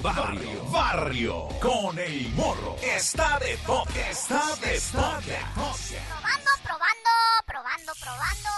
Barrio, barrio, con el morro. Está de toque, está de toque. Probando, probando, probando, probando.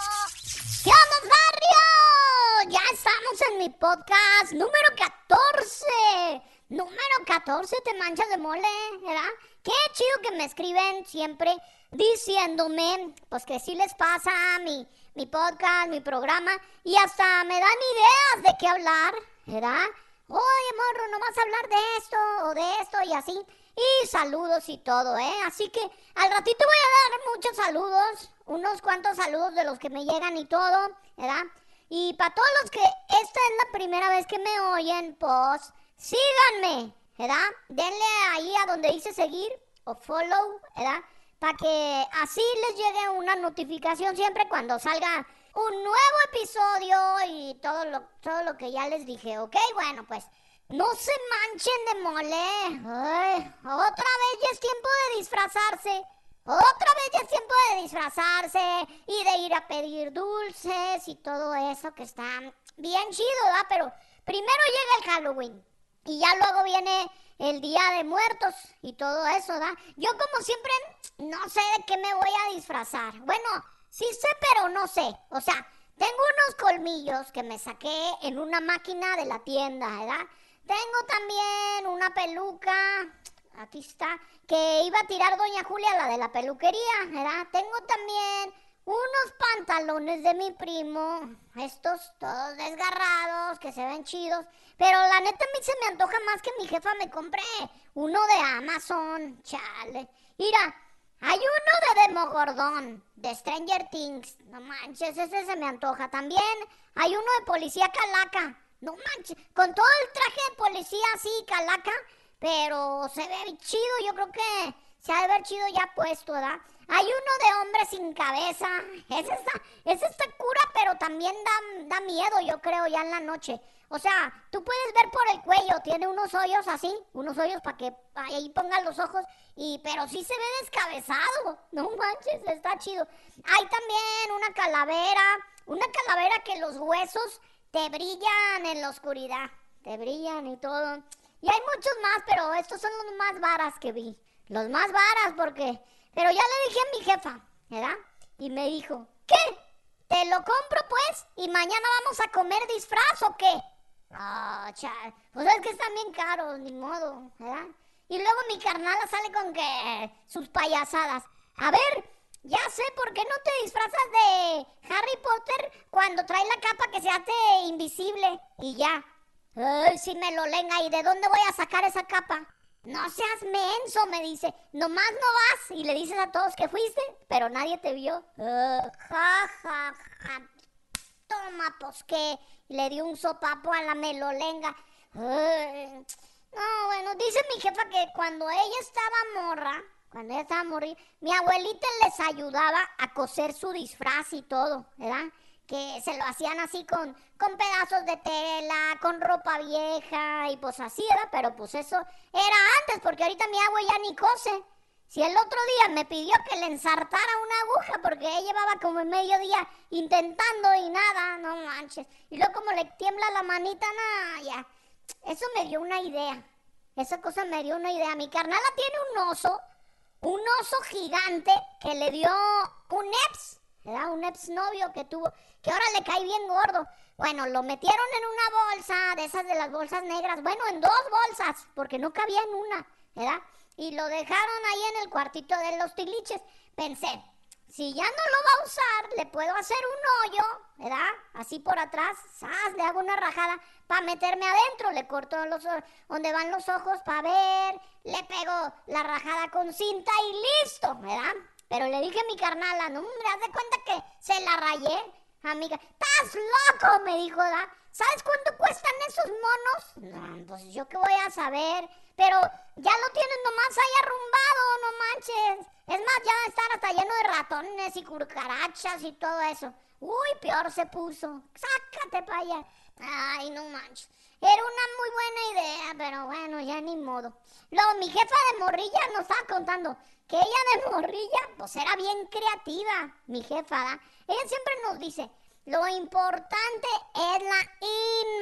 ¿Qué onda, barrio? Ya estamos en mi podcast número 14. Número 14, te manchas de mole, ¿verdad? Qué chido que me escriben siempre diciéndome, pues que sí les pasa mi, mi podcast, mi programa, y hasta me dan ideas de qué hablar, ¿verdad? Oye, morro, no vas a hablar de esto o de esto y así. Y saludos y todo, ¿eh? Así que al ratito voy a dar muchos saludos, unos cuantos saludos de los que me llegan y todo, ¿verdad? Y para todos los que esta es la primera vez que me oyen, pues síganme, ¿verdad? Denle ahí a donde dice seguir o follow, ¿verdad? Para que así les llegue una notificación siempre cuando salga un nuevo episodio y todo lo, todo lo que ya les dije, ¿ok? Bueno, pues no se manchen de mole. Ay, otra vez ya es tiempo de disfrazarse. Otra vez ya es tiempo de disfrazarse y de ir a pedir dulces y todo eso que está bien chido, ¿verdad? Pero primero llega el Halloween y ya luego viene el Día de Muertos y todo eso, ¿verdad? Yo como siempre no sé de qué me voy a disfrazar. Bueno, sí sé, pero no sé. O sea, tengo unos colmillos que me saqué en una máquina de la tienda, ¿verdad? Tengo también una peluca, aquí está, que iba a tirar doña Julia, la de la peluquería, ¿verdad? Tengo también unos pantalones de mi primo, estos todos desgarrados, que se ven chidos. Pero la neta a mí se me antoja más que mi jefa me compré uno de Amazon, chale. Mira, hay uno de Demogordón, de Stranger Things. No manches, ese se me antoja. También hay uno de Policía Calaca. No manches, con todo el traje de policía así, Calaca. Pero se ve chido, yo creo que se ha de ver chido ya puesto, ¿verdad? Hay uno de hombre sin cabeza. Ese está, ese está cura, pero también da, da miedo, yo creo, ya en la noche. O sea, tú puedes ver por el cuello, tiene unos hoyos así, unos hoyos para que ahí pongan los ojos, y pero sí se ve descabezado. No manches, está chido. Hay también una calavera, una calavera que los huesos te brillan en la oscuridad, te brillan y todo. Y hay muchos más, pero estos son los más varas que vi. Los más varas porque... Pero ya le dije a mi jefa, ¿verdad? Y me dijo, ¿qué? ¿Te lo compro pues? ¿Y mañana vamos a comer disfraz o qué? Ah, chal. Pues es que están bien caros, ni modo, ¿verdad? Y luego mi carnala sale con que sus payasadas. A ver, ya sé por qué no te disfrazas de Harry Potter cuando trae la capa que se hace invisible y ya. Ay, si me lo lenga, ¿y de dónde voy a sacar esa capa? No seas menso, me dice. Nomás no vas y le dices a todos que fuiste, pero nadie te vio. ja, ja, ja. Toma, pues que le dio un sopapo a la melolenga. no, bueno, dice mi jefa que cuando ella estaba morra, cuando ella estaba morri, mi abuelita les ayudaba a coser su disfraz y todo, ¿verdad? Que se lo hacían así con, con pedazos de tela, con ropa vieja y pues así, ¿verdad? Pero pues eso era antes, porque ahorita mi abuela ya ni cose. Si el otro día me pidió que le ensartara una aguja porque ella llevaba como medio día intentando y nada, no manches. Y luego como le tiembla la manita, nada, ya. Eso me dio una idea. Esa cosa me dio una idea. Mi carnala tiene un oso, un oso gigante que le dio un ex, ¿verdad? Un ex novio que tuvo, que ahora le cae bien gordo. Bueno, lo metieron en una bolsa, de esas de las bolsas negras. Bueno, en dos bolsas, porque no cabía en una, ¿verdad? Y lo dejaron ahí en el cuartito de los tiliches. Pensé, si ya no lo va a usar, le puedo hacer un hoyo, ¿verdad? Así por atrás, ¡zas! le hago una rajada para meterme adentro, le corto los donde van los ojos para ver, le pego la rajada con cinta y listo, ¿verdad? Pero le dije a mi carnala, no, me das de cuenta que se la rayé, amiga. ¡Estás loco! me dijo, ¿verdad? ¿Sabes cuánto cuestan esos monos? No, pues yo qué voy a saber. Pero ya lo tienen nomás ahí arrumbado, no manches. Es más, ya va a estar hasta lleno de ratones y cucarachas y todo eso. Uy, peor se puso. Sácate para allá. Ay, no manches. Era una muy buena idea, pero bueno, ya ni modo. Luego, mi jefa de morrilla nos estaba contando que ella de morrilla, pues era bien creativa, mi jefa, ¿da? Ella siempre nos dice, lo importante es la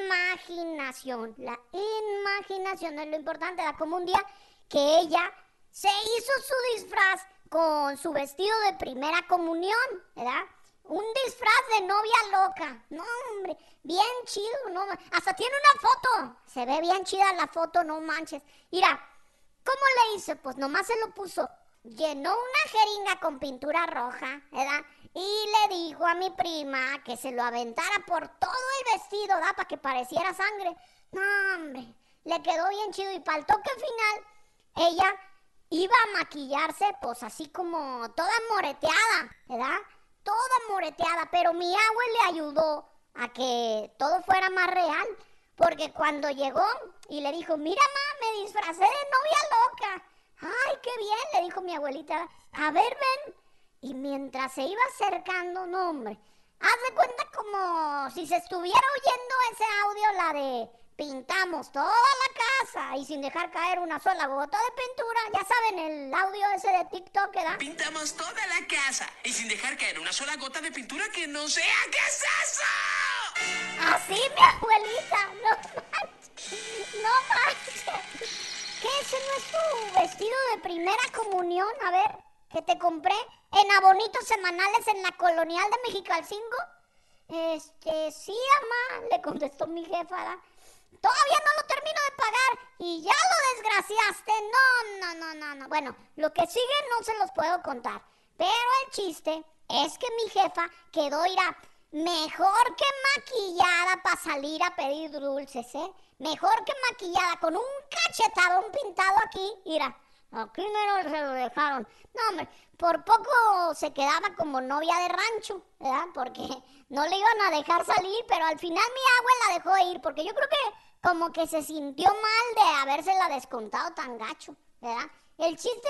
imaginación. La imaginación es lo importante. Da como un día que ella se hizo su disfraz con su vestido de primera comunión, ¿verdad? Un disfraz de novia loca. No, hombre, bien chido, no. Hasta tiene una foto. Se ve bien chida la foto, no manches. Mira, ¿cómo le hice? Pues nomás se lo puso. Llenó una jeringa con pintura roja, ¿verdad? Y le dijo a mi prima que se lo aventara por todo el vestido, ¿verdad? Para que pareciera sangre. No, hombre, le quedó bien chido. Y para el toque final, ella iba a maquillarse, pues así como toda moreteada, ¿verdad? Toda moreteada, pero mi agua le ayudó a que todo fuera más real. Porque cuando llegó y le dijo, mira, ma, me disfracé de novia loca. Ay, qué bien, le dijo mi abuelita. A ver, ven. Y mientras se iba acercando, no, hombre, haz de cuenta como si se estuviera oyendo ese audio, la de pintamos toda la casa y sin dejar caer una sola gota de pintura. Ya saben, el audio ese de TikTok que da. Pintamos toda la casa y sin dejar caer una sola gota de pintura que no sea. ¿Qué es eso? Así, mi abuelita. No manches. No manches. ¿Qué ese no es tu vestido de primera comunión? A ver, que te compré en abonitos semanales en la colonial de Mexicalcingo. Este, sí, mamá, le contestó mi jefa. Todavía no lo termino de pagar y ya lo desgraciaste. No, no, no, no, no. Bueno, lo que sigue no se los puedo contar. Pero el chiste es que mi jefa quedó, irá, mejor que maquillada para salir a pedir dulces, ¿eh? Mejor que maquillada, con un cachetadón pintado aquí, mira. Aquí no se lo dejaron. No, hombre, por poco se quedaba como novia de rancho, ¿verdad? Porque no le iban a dejar salir, pero al final mi abuela la dejó ir, porque yo creo que como que se sintió mal de habérsela descontado tan gacho, ¿verdad? El chiste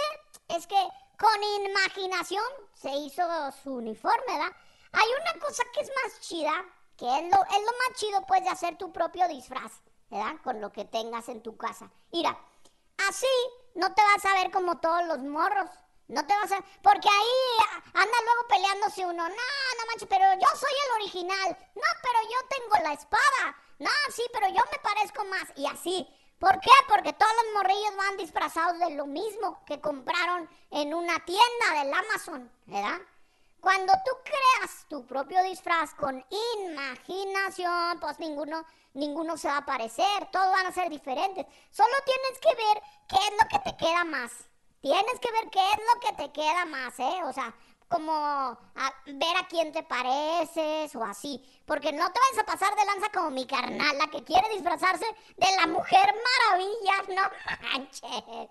es que con imaginación se hizo su uniforme, ¿verdad? Hay una cosa que es más chida, que es lo, es lo más chido, pues, de hacer tu propio disfraz, ¿verdad? Con lo que tengas en tu casa. Mira, así no te vas a ver como todos los morros. No te vas a... Porque ahí anda luego peleándose uno. No, no manches, pero yo soy el original. No, pero yo tengo la espada. No, sí, pero yo me parezco más. Y así. ¿Por qué? Porque todos los morrillos van disfrazados de lo mismo que compraron en una tienda del Amazon, ¿verdad? Cuando tú creas tu propio disfraz con imaginación, pues ninguno, ninguno se va a parecer, todos van a ser diferentes. Solo tienes que ver qué es lo que te queda más. Tienes que ver qué es lo que te queda más, ¿eh? O sea, como ver a quién te pareces o así. Porque no te vayas a pasar de lanza como mi carnal, la que quiere disfrazarse de la mujer maravilla. No manches.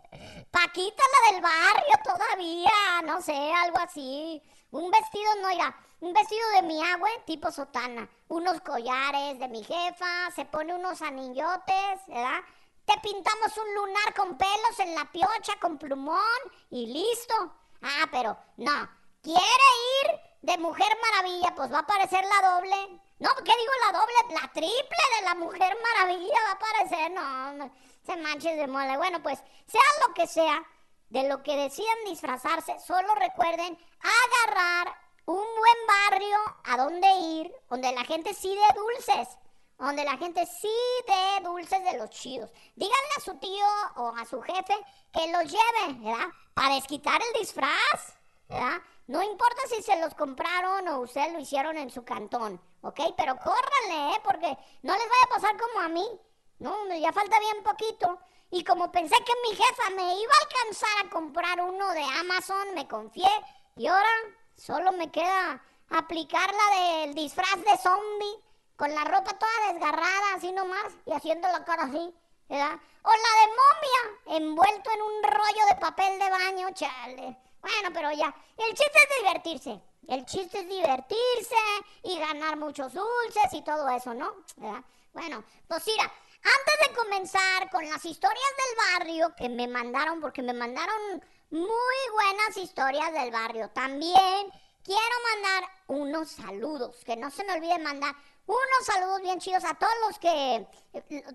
Paquita, la del barrio todavía. No sé, algo así. Un vestido, no irá. Un vestido de mi agua, tipo sotana. Unos collares de mi jefa. Se pone unos anillotes, ¿verdad? Te pintamos un lunar con pelos en la piocha, con plumón y listo. Ah, pero no, quiere ir de Mujer Maravilla, pues va a aparecer la doble. No, ¿qué digo la doble? La triple de la Mujer Maravilla va a aparecer. No, se manches de mole. Bueno, pues sea lo que sea, de lo que decidan disfrazarse, solo recuerden agarrar un buen barrio a donde ir, donde la gente sí de dulces donde la gente sí dé dulces de los chidos. Díganle a su tío o a su jefe que los lleve, ¿verdad? Para desquitar el disfraz, ¿verdad? No importa si se los compraron o ustedes lo hicieron en su cantón, ¿ok? Pero córranle, ¿eh? Porque no les vaya a pasar como a mí. No, ya falta bien poquito. Y como pensé que mi jefa me iba a alcanzar a comprar uno de Amazon, me confié. Y ahora solo me queda aplicar la del disfraz de zombie con la ropa toda desgarrada, así nomás, y haciendo la cara así, ¿verdad? O la de momia, envuelto en un rollo de papel de baño, chale. Bueno, pero ya, el chiste es divertirse. El chiste es divertirse y ganar muchos dulces y todo eso, ¿no? Bueno, pues mira, antes de comenzar con las historias del barrio que me mandaron, porque me mandaron muy buenas historias del barrio, también quiero mandar unos saludos, que no se me olvide mandar unos saludos bien chidos a todos los que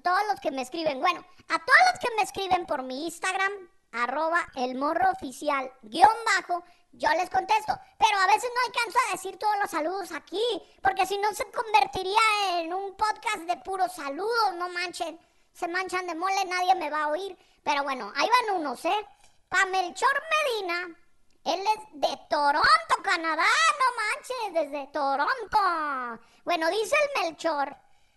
todos los que me escriben. Bueno, a todos los que me escriben por mi Instagram, arroba el morro oficial, guion bajo, yo les contesto. Pero a veces no alcanzo a decir todos los saludos aquí, porque si no se convertiría en un podcast de puros saludos, no manchen. Se manchan de mole, nadie me va a oír. Pero bueno, ahí van unos, ¿eh? Pa Melchor Medina, él es de Toronto, Canadá, no manches, desde Toronto. Bueno, dice el Melchor,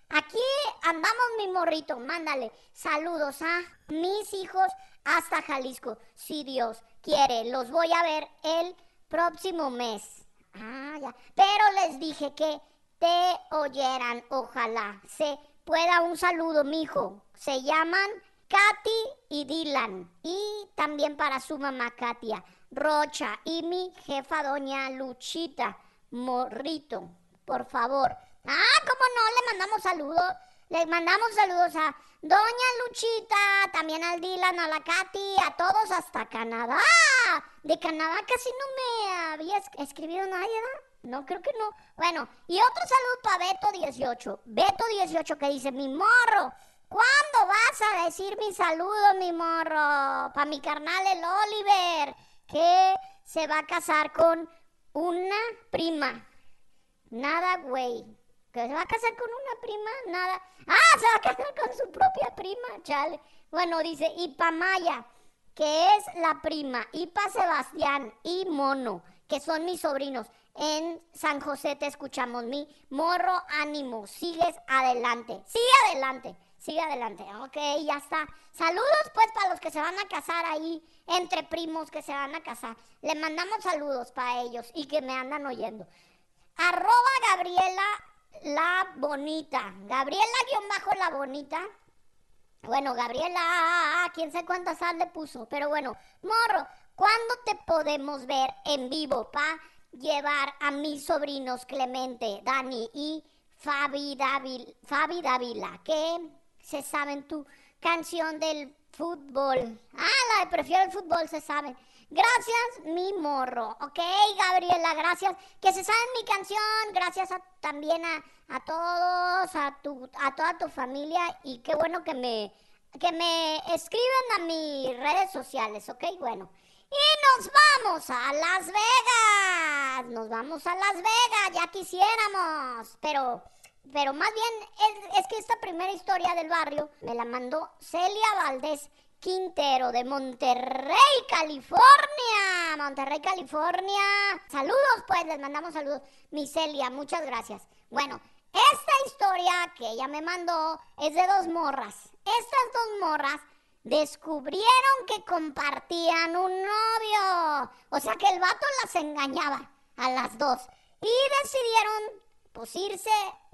aquí andamos mi morrito, mándale saludos a mis hijos hasta Jalisco, si Dios quiere. Los voy a ver el próximo mes. Ah, ya. Pero les dije que te oyeran, ojalá se pueda un saludo, mijo. Se llaman Katy y Dylan. Y también para su mamá Katia Rocha y mi jefa doña Luchita Morrito. Por favor. Ah, ¿cómo no? Le mandamos saludos. Le mandamos saludos a Doña Luchita, también al Dylan, a la Katy, a todos hasta Canadá. De Canadá casi no me había escribido nadie, ¿no? No, creo que no. Bueno, y otro saludo para Beto18. Beto18 que dice, mi morro, ¿cuándo vas a decir mi saludo, mi morro? Para mi carnal el Oliver, que se va a casar con una prima. Nada, güey. ¿Que se va a casar con una prima? Nada. Ah, se va a casar con su propia prima, chale. Bueno, dice, y Pamaya, que es la prima, y Pa Sebastián y Mono, que son mis sobrinos. En San José te escuchamos, mi morro ánimo, sigues adelante, sigue adelante, sigue adelante, ok, ya está. Saludos pues para los que se van a casar ahí, entre primos que se van a casar. Le mandamos saludos para ellos y que me andan oyendo. Arroba Gabriela la bonita. Gabriela guion bajo la bonita. Bueno, Gabriela, quién sé cuántas sal le puso. Pero bueno, morro, ¿cuándo te podemos ver en vivo para llevar a mis sobrinos Clemente, Dani y Fabi, Dávila, Fabi Dávila? Que se saben tu canción del fútbol. Ah, la de prefiero el fútbol, se sabe. Gracias, mi morro. Ok, Gabriela, gracias. Que se sabe mi canción. Gracias también a, todos, a, tu, a toda tu familia. Y qué bueno que me, que me escriben a mis redes sociales. Ok, bueno. Y nos vamos a Las Vegas. Nos vamos a Las Vegas. Ya quisiéramos. Pero pero más bien es, es, que esta primera historia del barrio me la mandó Celia Valdés Quintero de Monterrey, California. Monterrey, California. Saludos, pues, les mandamos saludos. Miselia, muchas gracias. Bueno, esta historia que ella me mandó es de dos morras. Estas dos morras descubrieron que compartían un novio. O sea que el vato las engañaba a las dos. Y decidieron pues irse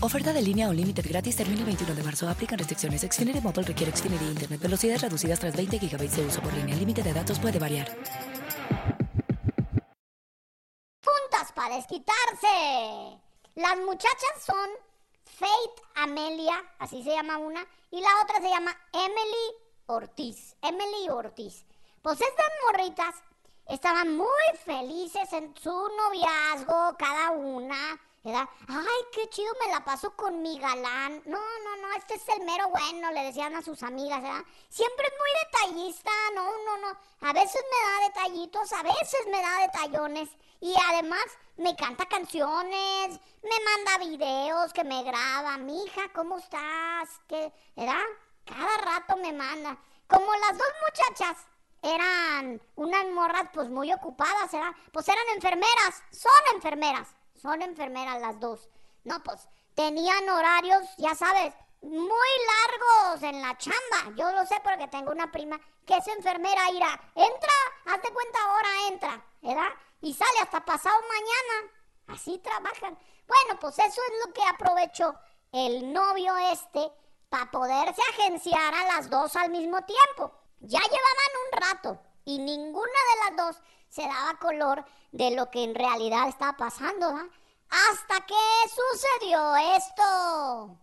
Oferta de línea o límite gratis termina el 21 de marzo. Aplican restricciones. Xfinity Mobile requiere Xfinity Internet. Velocidades reducidas tras 20 GB de uso por línea. El límite de datos puede variar. Puntas para desquitarse. Las muchachas son Faith Amelia, así se llama una, y la otra se llama Emily Ortiz. Emily Ortiz. Pues estas morritas estaban muy felices en su noviazgo, cada una Ay, qué chido me la paso con mi galán. No, no, no, este es el mero bueno, le decían a sus amigas, ¿verdad? Siempre es muy detallista, no, no, no. A veces me da detallitos, a veces me da detallones. Y además me canta canciones, me manda videos que me graba. Mija, ¿cómo estás? ¿Verdad? Cada rato me manda. Como las dos muchachas eran unas morras pues muy ocupadas, ¿verdad? Pues eran enfermeras, son enfermeras. Son enfermeras las dos. No, pues tenían horarios, ya sabes, muy largos en la chamba. Yo lo sé porque tengo una prima que es enfermera, irá, entra, hazte cuenta ahora, entra, ¿verdad? Y sale hasta pasado mañana. Así trabajan. Bueno, pues eso es lo que aprovechó el novio este para poderse agenciar a las dos al mismo tiempo. Ya llevaban un rato y ninguna de las dos se daba color de lo que en realidad estaba pasando, ¿verdad? Hasta que sucedió esto.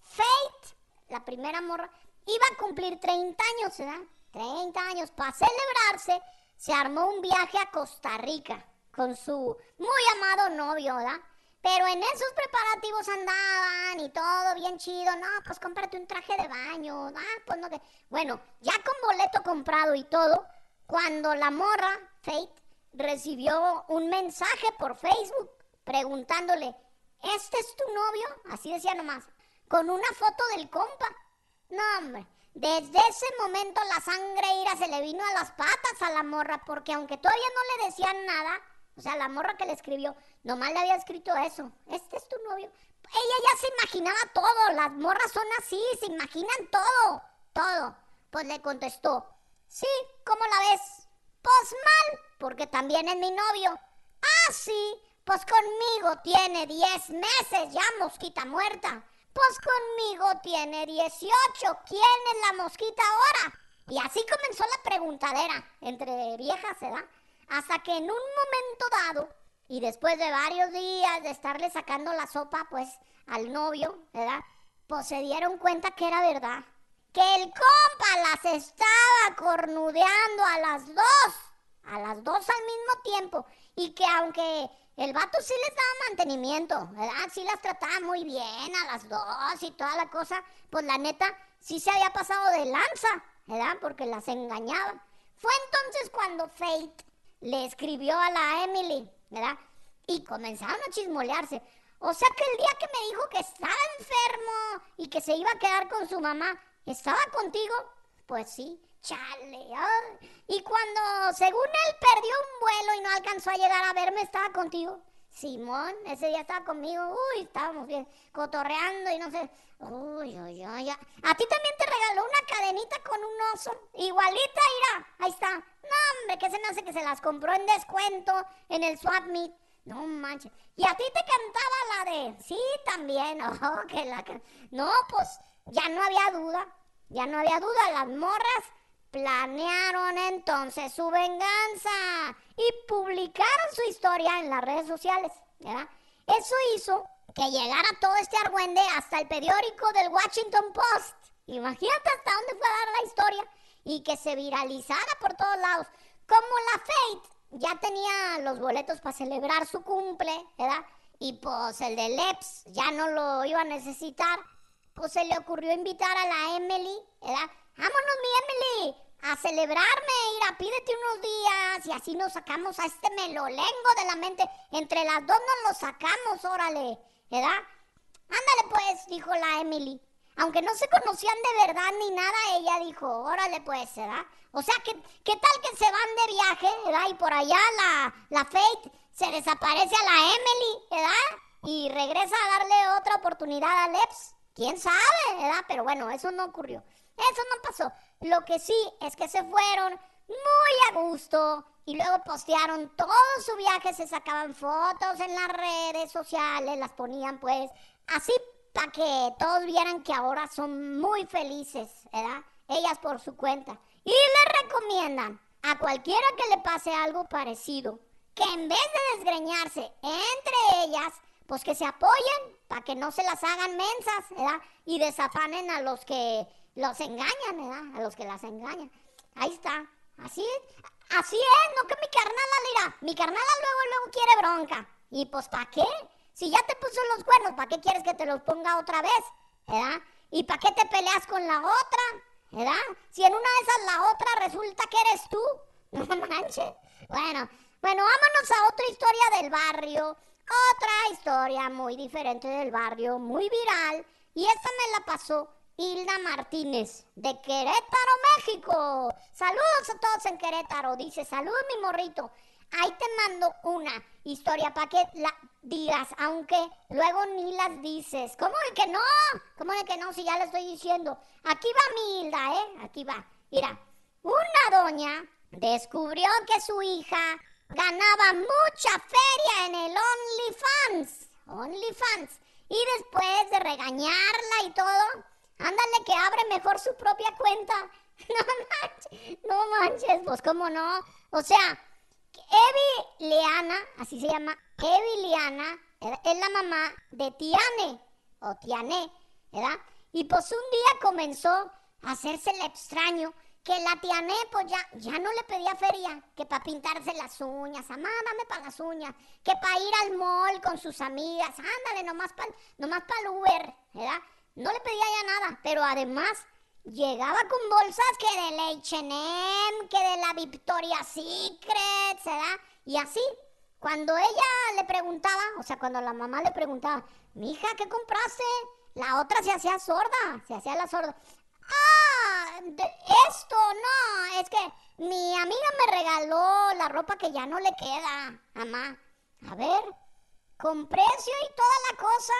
Fate, la primera morra, iba a cumplir 30 años, ¿verdad? 30 años. Para celebrarse, se armó un viaje a Costa Rica con su muy amado novio, ¿verdad? Pero en esos preparativos andaban y todo bien chido. No, pues cómprate un traje de baño. Ah, pues no te... Bueno, ya con boleto comprado y todo, cuando la morra, Fate, recibió un mensaje por Facebook preguntándole, ¿este es tu novio? Así decía nomás, con una foto del compa. No, hombre, desde ese momento la sangre ira se le vino a las patas a la morra, porque aunque todavía no le decían nada, o sea, la morra que le escribió, nomás le había escrito eso, ¿este es tu novio? Ella ya se imaginaba todo, las morras son así, se imaginan todo, todo. Pues le contestó, sí, ¿cómo la ves? Pues mal, porque también es mi novio. Ah, sí, pues conmigo tiene 10 meses ya, mosquita muerta. Pues conmigo tiene 18. ¿Quién es la mosquita ahora? Y así comenzó la preguntadera entre viejas, ¿verdad? Hasta que en un momento dado, y después de varios días de estarle sacando la sopa, pues, al novio, ¿verdad? Pues se dieron cuenta que era verdad. Que el compa las estaba cornudeando a las dos. A las dos al mismo tiempo. Y que aunque el vato sí les daba mantenimiento, ¿verdad? Sí las trataba muy bien a las dos y toda la cosa. Pues la neta, sí se había pasado de lanza, ¿verdad? Porque las engañaba. Fue entonces cuando Fate le escribió a la Emily, ¿verdad? Y comenzaron a chismolearse. O sea que el día que me dijo que estaba enfermo y que se iba a quedar con su mamá, ¿estaba contigo? Pues sí, chale. Y cuando, según él, perdió un vuelo y no alcanzó a llegar a verme, ¿estaba contigo? Simón, ese día estaba conmigo, uy, estábamos bien cotorreando y no sé. Uy, uy, uy. A ti también te regaló una cadenita con un oso. Igualita, mira. Ahí está. No, hombre, que se me hace que se las compró en descuento en el Swap Meet. No manches. Y a ti te cantaba la de. Sí, también. Oh, que la. No, pues ya no había duda. Ya no había duda. Las morras planearon entonces su venganza y publicaron su historia en las redes sociales. ¿verdad? Eso hizo que llegara todo este argüende hasta el periódico del Washington Post. Imagínate hasta dónde fue a dar la historia y que se viralizara por todos lados. Como la Fate ya tenía los boletos para celebrar su cumple, ¿verdad? Y pues el de Leps ya no lo iba a necesitar, pues se le ocurrió invitar a la Emily, ¿verdad? Vámonos, mi Emily, a celebrarme, ir a pídete unos días y así nos sacamos a este melolengo de la mente. Entre las dos nos lo sacamos, órale, ¿verdad? Ándale pues, dijo la Emily. Aunque no se conocían de verdad ni nada, ella dijo, órale pues, ¿verdad? O sea, ¿qué, qué tal que se van de viaje, ¿verdad? Y por allá la, la Fate se desaparece a la Emily, ¿verdad? Y regresa a darle otra oportunidad a Leps. ¿Quién sabe, verdad? Pero bueno, eso no ocurrió. Eso no pasó. Lo que sí es que se fueron muy a gusto y luego postearon todo su viaje, se sacaban fotos en las redes sociales, las ponían pues así para que todos vieran que ahora son muy felices, ¿verdad? Ellas por su cuenta. Y les recomiendan a cualquiera que le pase algo parecido que en vez de desgreñarse entre ellas, pues que se apoyen para que no se las hagan mensas, ¿verdad? Y desafanen a los que los engañan, ¿verdad? A los que las engañan. Ahí está. Así es. Así es, no que mi carnala, mira. Mi carnala luego, luego quiere bronca. Y pues, ¿para qué? Si ya te puso los cuernos, ¿para qué quieres que te los ponga otra vez? ¿Verdad? ¿Y para qué te peleas con la otra? ¿Verdad? Si en una de esas la otra resulta que eres tú. No manches. Bueno, bueno, vámonos a otra historia del barrio. Otra historia muy diferente del barrio, muy viral. Y esta me la pasó Hilda Martínez, de Querétaro, México. Saludos a todos en Querétaro. Dice, saludos mi morrito. ahí te mando una historia para que la digas, aunque luego ni las dices. ¿Cómo de que no? ¿Cómo de que no? Si ya le estoy diciendo. Aquí va mi Hilda, ¿eh? Aquí va. Mira, una doña descubrió que su hija ganaba mucha feria en el OnlyFans. OnlyFans. Y después de regañarla y todo, ándale que abre mejor su propia cuenta. No manches, no manches, pues cómo no. O sea, Evi Liana, así se llama, Evi Liana, es la mamá de Tiane, o Tiane, ¿verdad? Y pues un día comenzó a hacerse el extraño que la Tiane pues ya, ya no le pedía feria, que para pintarse las uñas, mamá, dame para las uñas, que para ir al mall con sus amigas, ándale, nomás para nomás pa el Uber, ¿verdad? No le pedía ya nada, pero además llegaba con bolsas que del H&M, que de la Victoria Secret, ¿verdad? Y así, cuando ella le preguntaba, o sea, cuando la mamá le preguntaba, mi hija, ¿qué compraste? La otra se hacía sorda, se hacía la sorda. Ah, esto no, es que mi amiga me regaló la ropa que ya no le queda, mamá. A ver, con precio y toda la cosa.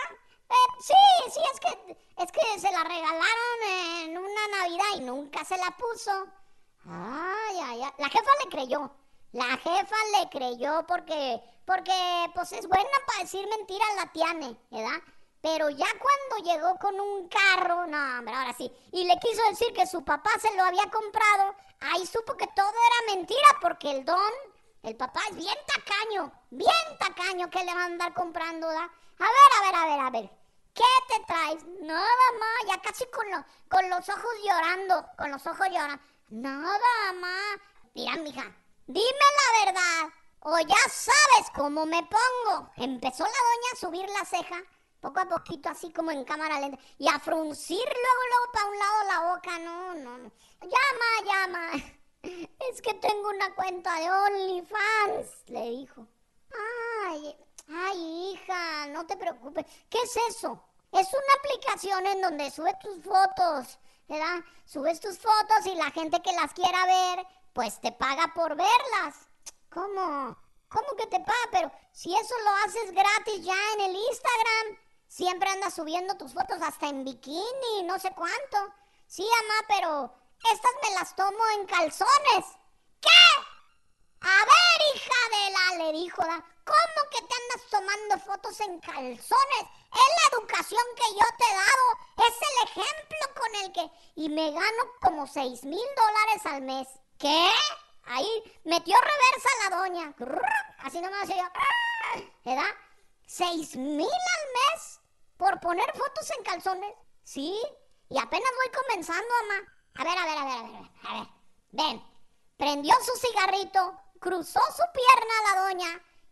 Eh, sí, sí, es que, es que se la regalaron en una Navidad y nunca se la puso. Ay, ay, ay. La jefa le creyó. La jefa le creyó porque, porque, pues es buena para decir mentiras la tiane, ¿verdad? Pero ya cuando llegó con un carro, no, hombre, ahora sí, y le quiso decir que su papá se lo había comprado, ahí supo que todo era mentira porque el don, el papá es bien tacaño, bien tacaño que le va a andar comprando, ¿da? A ver, a ver, a ver, a ver, ¿qué te traes? Nada más, ya casi con, con los ojos llorando, con los ojos llorando. Nada más. Mira, mija, dime la verdad, o ya sabes cómo me pongo. Empezó la doña a subir la ceja poco a poquito, así como en cámara lenta, y a fruncir luego, luego para un lado la boca, no, no, no. Llama, llama. Es que tengo una cuenta de OnlyFans, le dijo. Ay, ay, hija, no te preocupes. ¿Qué es eso? Es una aplicación en donde subes tus fotos, ¿verdad? Subes tus fotos y la gente que las quiera ver, pues te paga por verlas. ¿Cómo? ¿Cómo que te paga? Pero si eso lo haces gratis ya en el Instagram. Siempre andas subiendo tus fotos hasta en bikini, no sé cuánto. Sí, mamá, pero estas me las tomo en calzones. ¿Qué? Ver, hija de la, le dijo, ¿cómo que te andas tomando fotos en calzones? Es la educación que yo te he dado, es el ejemplo con el que... Y me gano como seis mil dólares al mes. ¿Qué? Ahí metió reversa la doña. Así nomás se ¿Verdad? ¿Seis mil al mes? por poner fotos en calzones. Sí, y apenas voy comenzando, mamá. A ver, a ver, a ver, a ver, a ver. Ven, prendió su cigarrito, cruzó su pierna la doña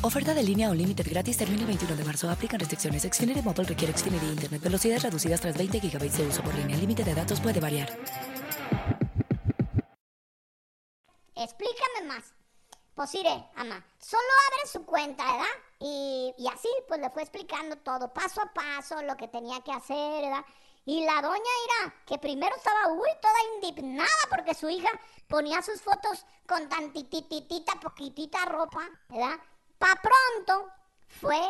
Oferta de línea o límite gratis termina el 21 de marzo. Aplican restricciones. Xfinity Mobile requiere Xfinity Internet. Velocidades reducidas tras 20 GB de uso por línea. El límite de datos puede variar. Explícame más. Pues iré, ama. Solo abre su cuenta, ¿verdad? Y, y así, pues le fue explicando todo, paso a paso, lo que tenía que hacer, ¿verdad? Y la doña Ira, que primero estaba, uy, toda indignada porque su hija ponía sus fotos con tantititita, poquitita ropa, ¿verdad? Pa pronto fue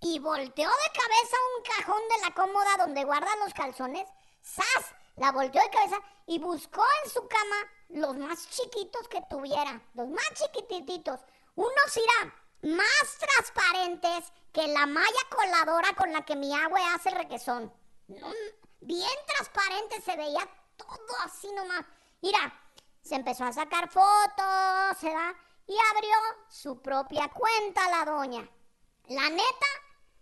y volteó de cabeza un cajón de la cómoda donde guarda los calzones. ¡Sas! La volteó de cabeza y buscó en su cama los más chiquitos que tuviera. Los más chiquititos. Unos irá más transparentes que la malla coladora con la que mi agua hace el requesón. bien transparente, se veía todo así nomás. Mira, se empezó a sacar fotos, se da, y abrió su propia cuenta la doña. La neta,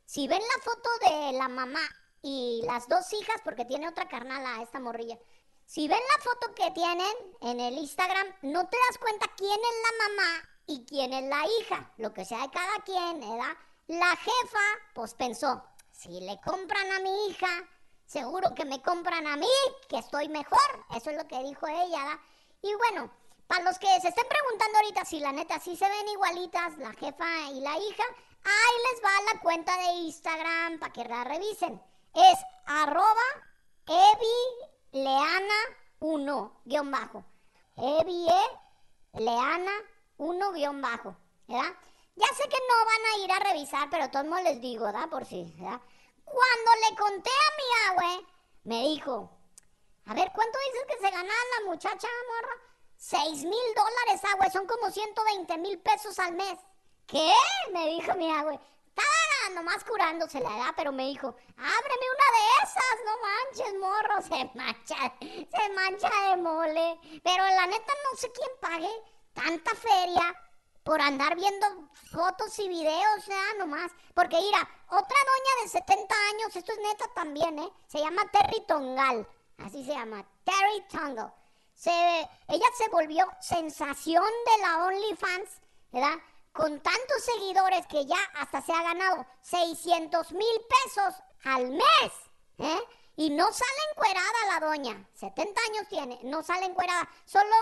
si ven la foto de la mamá y las dos hijas, porque tiene otra carnala esta morrilla, si ven la foto que tienen en el Instagram, no te das cuenta quién es la mamá y quién es la hija, lo que sea de cada quien, ¿verdad? La jefa, pues pensó, si le compran a mi hija, seguro que me compran a mí, que estoy mejor. Eso es lo que dijo ella, ¿verdad? Y bueno, para los que se estén preguntando ahorita si la neta sí se ven igualitas la jefa y la hija, ahí les va la cuenta de Instagram para que la revisen. Es arroba evileana1 guion bajo. Evie leana 1 guion bajo, ¿verdad? Ya sé que no van a ir a revisar, pero todos modos les digo, ¿verdad? Por si, ¿verdad? Cuando le conté a mi abue, me dijo, a ver, ¿cuánto dices que se ganaba la muchacha, morra? Seis mil dólares, abue, son como 120 mil pesos al mes. ¿Qué? Me dijo mi abue. Estaba nomás curándose la edad, pero me dijo, ábreme una de esas, no manches, morro, se mancha, se mancha de mole. Pero la neta no sé quién pague tanta feria por andar viendo fotos y videos, ya nomás. Porque mira, otra doña de 70 años, esto es neta también, ¿eh? Se llama Terry Tongal, así se llama, Terry Tongal. Se, ella se volvió sensación de la OnlyFans, ¿verdad? Con tantos seguidores que ya hasta se ha ganado 600 mil pesos al mes, ¿eh? Y no sale encuerada la doña. 70 años tiene, no sale encuerada. Solo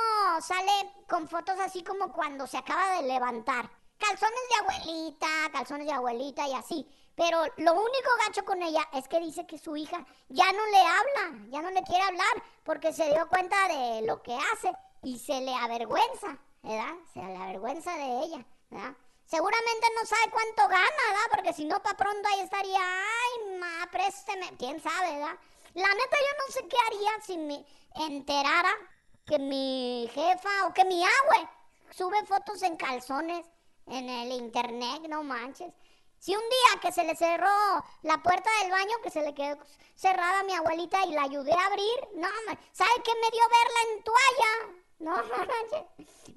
sale con fotos así como cuando se acaba de levantar. Calzones de abuelita, calzones de abuelita y así. Pero lo único gacho con ella es que dice que su hija ya no le habla, ya no le quiere hablar porque se dio cuenta de lo que hace y se le avergüenza, ¿verdad? Se le avergüenza de ella, ¿verdad? Seguramente no sabe cuánto gana, ¿verdad? Porque si no, para pronto ahí estaría, ay, ma, présteme. ¿Quién sabe, verdad? La neta, yo no sé qué haría si me enterara que mi jefa o que mi abue sube fotos en calzones en el internet, no manches. Si un día que se le cerró la puerta del baño, que se le quedó cerrada a mi abuelita y la ayudé a abrir, no, ¿sabe qué me dio verla en toalla? No,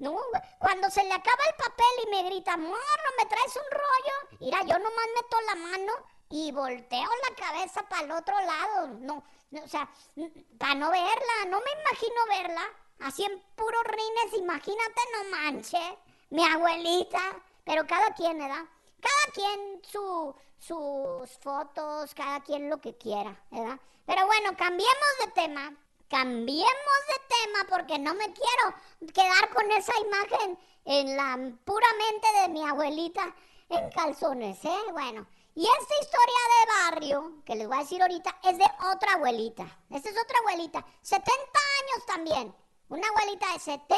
no, cuando se le acaba el papel y me grita, morro, ¿me traes un rollo? Mira, yo nomás meto la mano y volteo la cabeza para el otro lado. No, o sea, para no verla, no me imagino verla. Así en puros rines, imagínate, no manche, mi abuelita. Pero cada quien, ¿verdad? Cada quien su, sus fotos, cada quien lo que quiera, ¿verdad? Pero bueno, cambiemos de tema cambiemos de tema porque no me quiero quedar con esa imagen en la puramente de mi abuelita en calzones, ¿eh? Bueno, y esta historia de barrio que les voy a decir ahorita es de otra abuelita. Esta es otra abuelita, 70 años también. Una abuelita de 70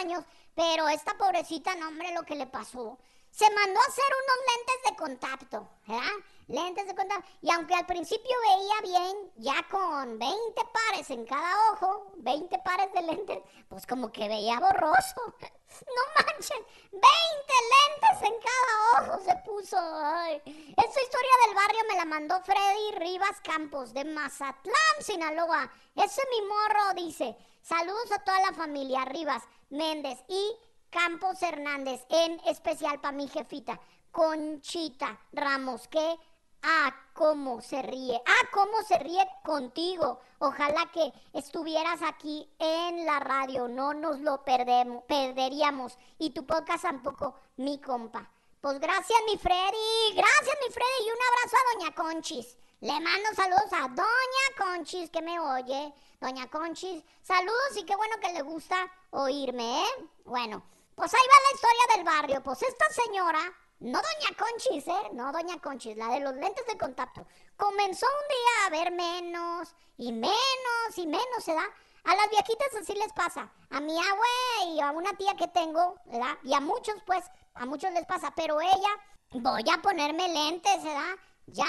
años, pero esta pobrecita, no hombre, lo que le pasó se mandó a hacer unos lentes de contacto, ¿verdad? Lentes de contacto. Y aunque al principio veía bien, ya con 20 pares en cada ojo, 20 pares de lentes, pues como que veía borroso. No manchen, 20 lentes en cada ojo se puso. Ay. Esta historia del barrio me la mandó Freddy Rivas Campos de Mazatlán, Sinaloa. Ese mi morro dice, saludos a toda la familia Rivas Méndez y Campos Hernández, en especial para mi jefita, Conchita Ramos, que Ah, cómo se ríe. Ah, cómo se ríe contigo. Ojalá que estuvieras aquí en la radio. No nos lo perdemos, perderíamos. Y tu podcast tampoco, mi compa. Pues gracias, mi Freddy. Gracias, mi Freddy. Y un abrazo a Doña Conchis. Le mando saludos a Doña Conchis que me oye. Doña Conchis, saludos y qué bueno que le gusta oírme, ¿eh? Bueno, pues ahí va la historia del barrio. Pues esta señora, no doña Conchis, ¿eh? No doña Conchis, la de los lentes de contacto, comenzó un día a ver menos y menos y menos, ¿se da? A las viejitas así les pasa. A mi abue y a una tía que tengo, ¿verdad? Y a muchos, pues, a muchos les pasa. Pero ella, voy a ponerme lentes, ¿verdad? Ya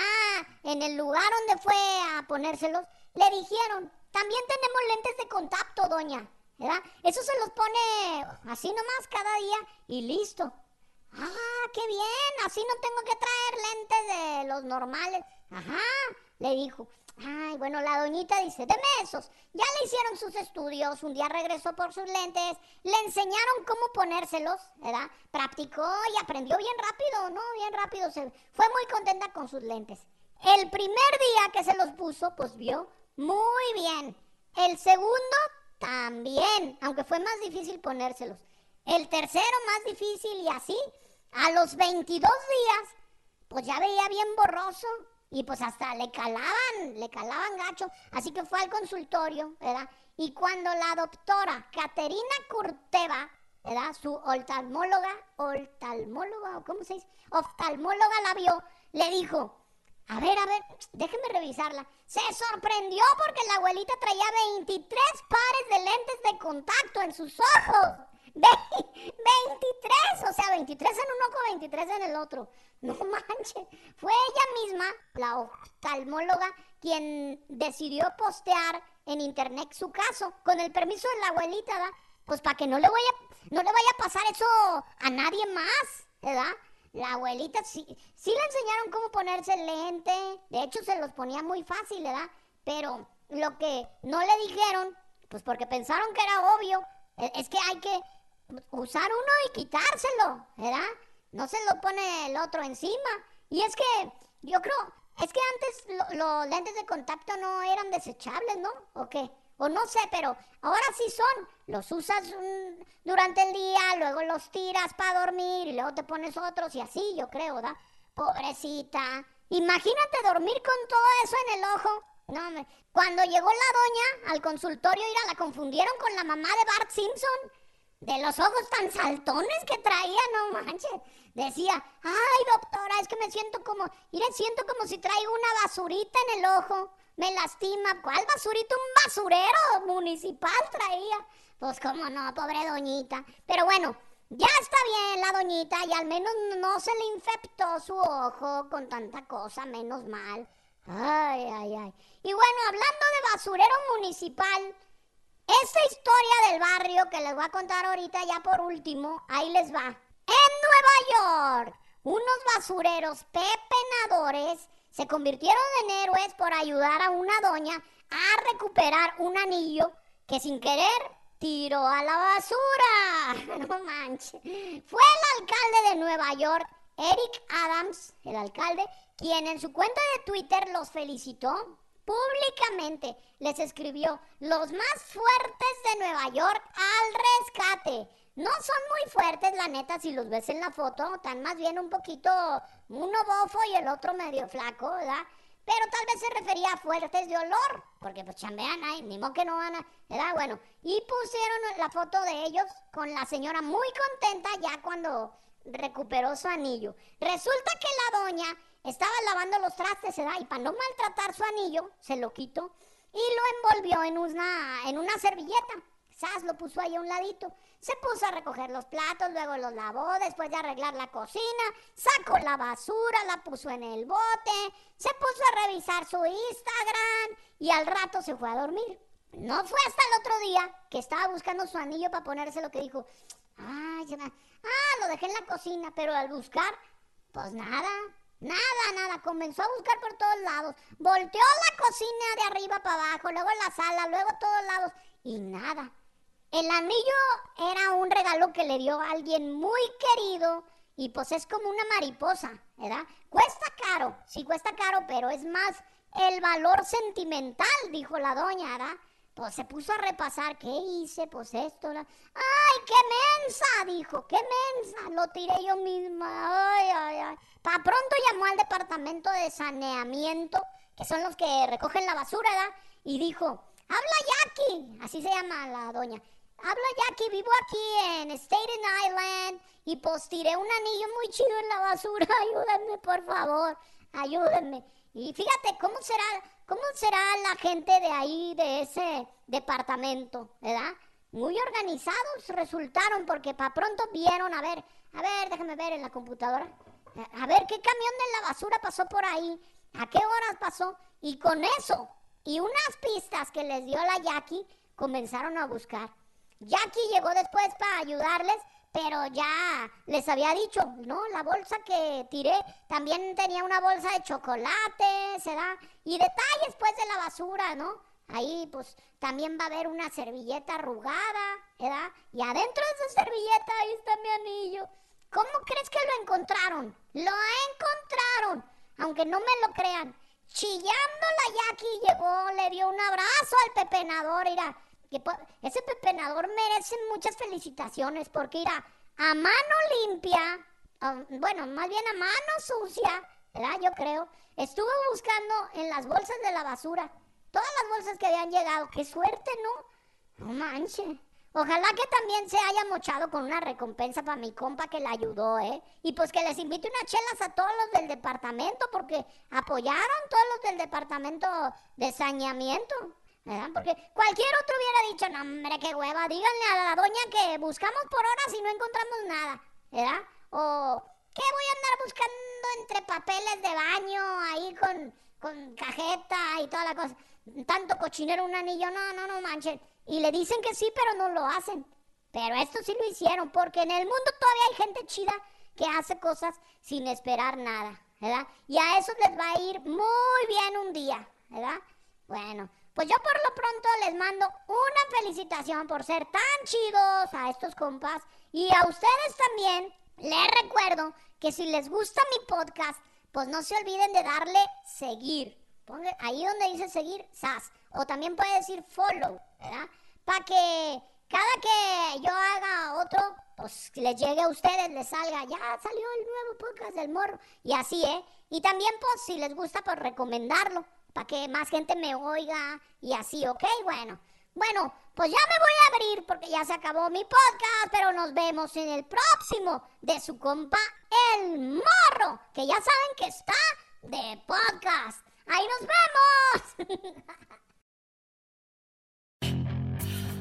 en el lugar donde fue a ponérselos, le dijeron, también tenemos lentes de contacto, doña. Eso se los pone así nomás cada día y listo. Ah, qué bien, así no tengo que traer lentes de los normales. Ajá, le dijo. Ay, bueno, la doñita dice, deme esos. Ya le hicieron sus estudios, un día regresó por sus lentes, le enseñaron cómo ponérselos, ¿verdad? Practicó y aprendió bien rápido, ¿no? Bien rápido, se fue muy contenta con sus lentes. El primer día que se los puso, pues vio muy bien. El segundo también, aunque fue más difícil ponérselos. El tercero más difícil y así. A los 22 días, pues ya veía bien borroso y pues hasta le calaban, le calaban gacho. Así que fue al consultorio, ¿verdad? Y cuando la doctora Caterina Curteva, ¿verdad? Su oftalmóloga, oftalmóloga, ¿cómo se dice? Oftalmóloga la vio, le dijo, a ver, a ver, déjeme revisarla. Se sorprendió porque la abuelita traía 23 pares de lentes de contacto en sus ojos. 23, o sea, 23 en un ojo, 23 en el otro. No manches. Fue ella misma, la oftalmóloga, quien decidió postear en internet su caso, con el permiso de la abuelita, ¿verdad? Pues para que no le vaya, no le vaya a pasar eso a nadie más, ¿verdad? La abuelita sí, sí le enseñaron cómo ponerse el lente. De hecho, se los ponía muy fácil, ¿verdad? Pero lo que no le dijeron, pues porque pensaron que era obvio, e, es que hay que usar uno y quitárselo, ¿verdad? No se lo pone el otro encima. Y es que yo creo, es que antes los lentes de contacto no eran desechables, ¿no? ¿O qué? O no sé, pero ahora sí son. Los usas mm, durante el día, luego los tiras para dormir y luego te pones otros y así, yo creo, ¿verdad? Pobrecita. Imagínate dormir con todo eso en el ojo. No, me... cuando llegó la doña al consultorio, ira, la confundieron con la mamá de Bart Simpson. De los ojos tan saltones que traía, no manches. Decía, ay doctora, es que me siento como, mire, siento como si traigo una basurita en el ojo me lastima. ¿Cuál basurito? Un basurero municipal traía. Pues cómo no, pobre doñita. Pero bueno, ya está bien la doñita y al menos no se le infectó su ojo con tanta cosa, menos mal. Ay, ay, ay. Y bueno, hablando de basurero municipal, esta historia del barrio que les voy a contar ahorita ya por último, ahí les va. En Nueva York, unos basureros pepenadores se convirtieron en héroes por ayudar a una doña a recuperar un anillo que sin querer tiró a la basura. No manches. Fue el alcalde de Nueva York, Eric Adams, el alcalde, quien en su cuenta de Twitter los felicitó públicamente. Les escribió, los más fuertes de Nueva York al rescate. No son muy fuertes, la neta, si los ves en la foto, están más bien un poquito, uno bofo y el otro medio flaco, ¿verdad? Pero tal vez se refería a fuertes de olor, porque pues chambean ahí, ni modo que no van a, ¿verdad? Bueno, y pusieron la foto de ellos con la señora muy contenta ya cuando recuperó su anillo. Resulta que la doña estaba lavando los trastes, ¿verdad? Y para no maltratar su anillo, se lo quitó y lo envolvió en una, en una servilleta. Sas lo puso ahí a un ladito. Se puso a recoger los platos, luego los lavó, después de arreglar la cocina, sacó la basura, la puso en el bote, se puso a revisar su Instagram y al rato se fue a dormir. No fue hasta el otro día que estaba buscando su anillo para ponerse lo que dijo. Ay, ah, lo dejé en la cocina, pero al buscar, pues nada, nada, nada. Comenzó a buscar por todos lados. Volteó la cocina de arriba para abajo, luego la sala, luego todos lados y nada. El anillo era un regalo que le dio a alguien muy querido y pues es como una mariposa, ¿verdad? Cuesta caro, sí cuesta caro, pero es más el valor sentimental, dijo la doña, ¿verdad? Pues se puso a repasar, ¿qué hice? Pues esto, la... ¡ay, qué mensa! Dijo, ¡qué mensa! Lo tiré yo misma, ¡ay, ay, ay! Pa' pronto llamó al departamento de saneamiento, que son los que recogen la basura, ¿verdad? Y dijo, ¡habla Jackie! Así se llama la doña. Habla Jackie, vivo aquí en Staten Island y pues tiré un anillo muy chido en la basura. Ayúdenme, por favor. Ayúdenme. Y fíjate cómo será, cómo será la gente de ahí, de ese departamento, ¿verdad? Muy organizados resultaron porque para pronto vieron, a ver, a ver, déjame ver en la computadora. A ver qué camión de la basura pasó por ahí, a qué horas pasó. Y con eso y unas pistas que les dio la Jackie, comenzaron a buscar. Jackie llegó después para ayudarles, pero ya les había dicho, ¿no? La bolsa que tiré también tenía una bolsa de chocolate, ¿se da? Y detalles pues de la basura, ¿no? Ahí pues también va a haber una servilleta arrugada, ¿verdad? Y adentro de esa servilleta ahí está mi anillo. ¿Cómo crees que lo encontraron? Lo encontraron, aunque no me lo crean. Chillando la Jackie llegó, le dio un abrazo al pepenador, mira. Que ese pepenador merece muchas felicitaciones porque irá a mano limpia, bueno, más bien a mano sucia, ¿verdad? Yo creo. Estuvo buscando en las bolsas de la basura todas las bolsas que habían llegado. ¡Qué suerte, no! No manches. Ojalá que también se haya mochado con una recompensa para mi compa que le ayudó, ¿eh? Y pues que les invite unas chelas a todos los del departamento, porque apoyaron todos los del departamento de saneamiento, ¿verdad? Porque cualquier otro hubiera dicho, no, hombre, qué hueva, díganle a la doña que buscamos por horas y no encontramos nada, ¿verdad? O, ¿qué voy a andar buscando entre papeles de baño ahí con, con cajeta y toda la cosa? Tanto cochinero, un anillo, no, no, no manches. Y le dicen que sí, pero no lo hacen. Pero esto sí lo hicieron, porque en el mundo todavía hay gente chida que hace cosas sin esperar nada, ¿verdad? Y a eso les va a ir muy bien un día, ¿verdad? Bueno, pues yo por lo pronto les mando una felicitación por ser tan chidos a estos compas. Y a ustedes también les recuerdo que si les gusta mi podcast, pues no se olviden de darle seguir. Ahí donde dice seguir, SAS. O también puede decir follow, ¿verdad? Para que cada que yo haga otro, pues les llegue a ustedes, les salga, ya salió el nuevo podcast del morro. Y así, ¿eh? Y también, pues, si les gusta, pues recomendarlo, para que más gente me oiga y así, ¿ok? Bueno, bueno, pues ya me voy a abrir porque ya se acabó mi podcast, pero nos vemos en el próximo de su compa, el morro, que ya saben que está de podcast. ¡Ahí nos vemos!